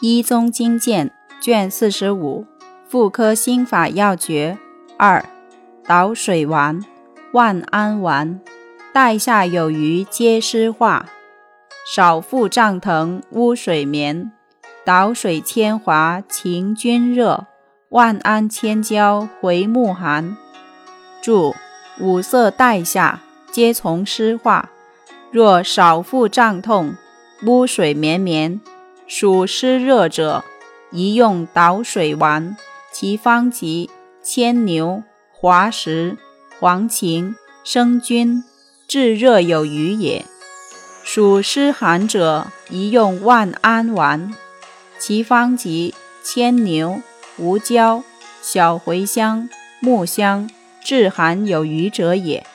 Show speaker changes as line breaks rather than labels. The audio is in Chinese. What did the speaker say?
医宗经鉴卷四十五，妇科心法要诀二：导水丸、万安丸，带下有余皆湿化，少腹胀疼污水眠，导水铅华晴均热，万安千焦回目寒。注：五色带下皆从湿化，若少腹胀痛、污水绵绵。属湿热者，宜用导水丸，其方及牵牛、滑石、黄芩、生菌，治热有余也。属湿寒者，宜用万安丸，其方及牵牛、胡椒、小茴香、木香，治寒有余者也。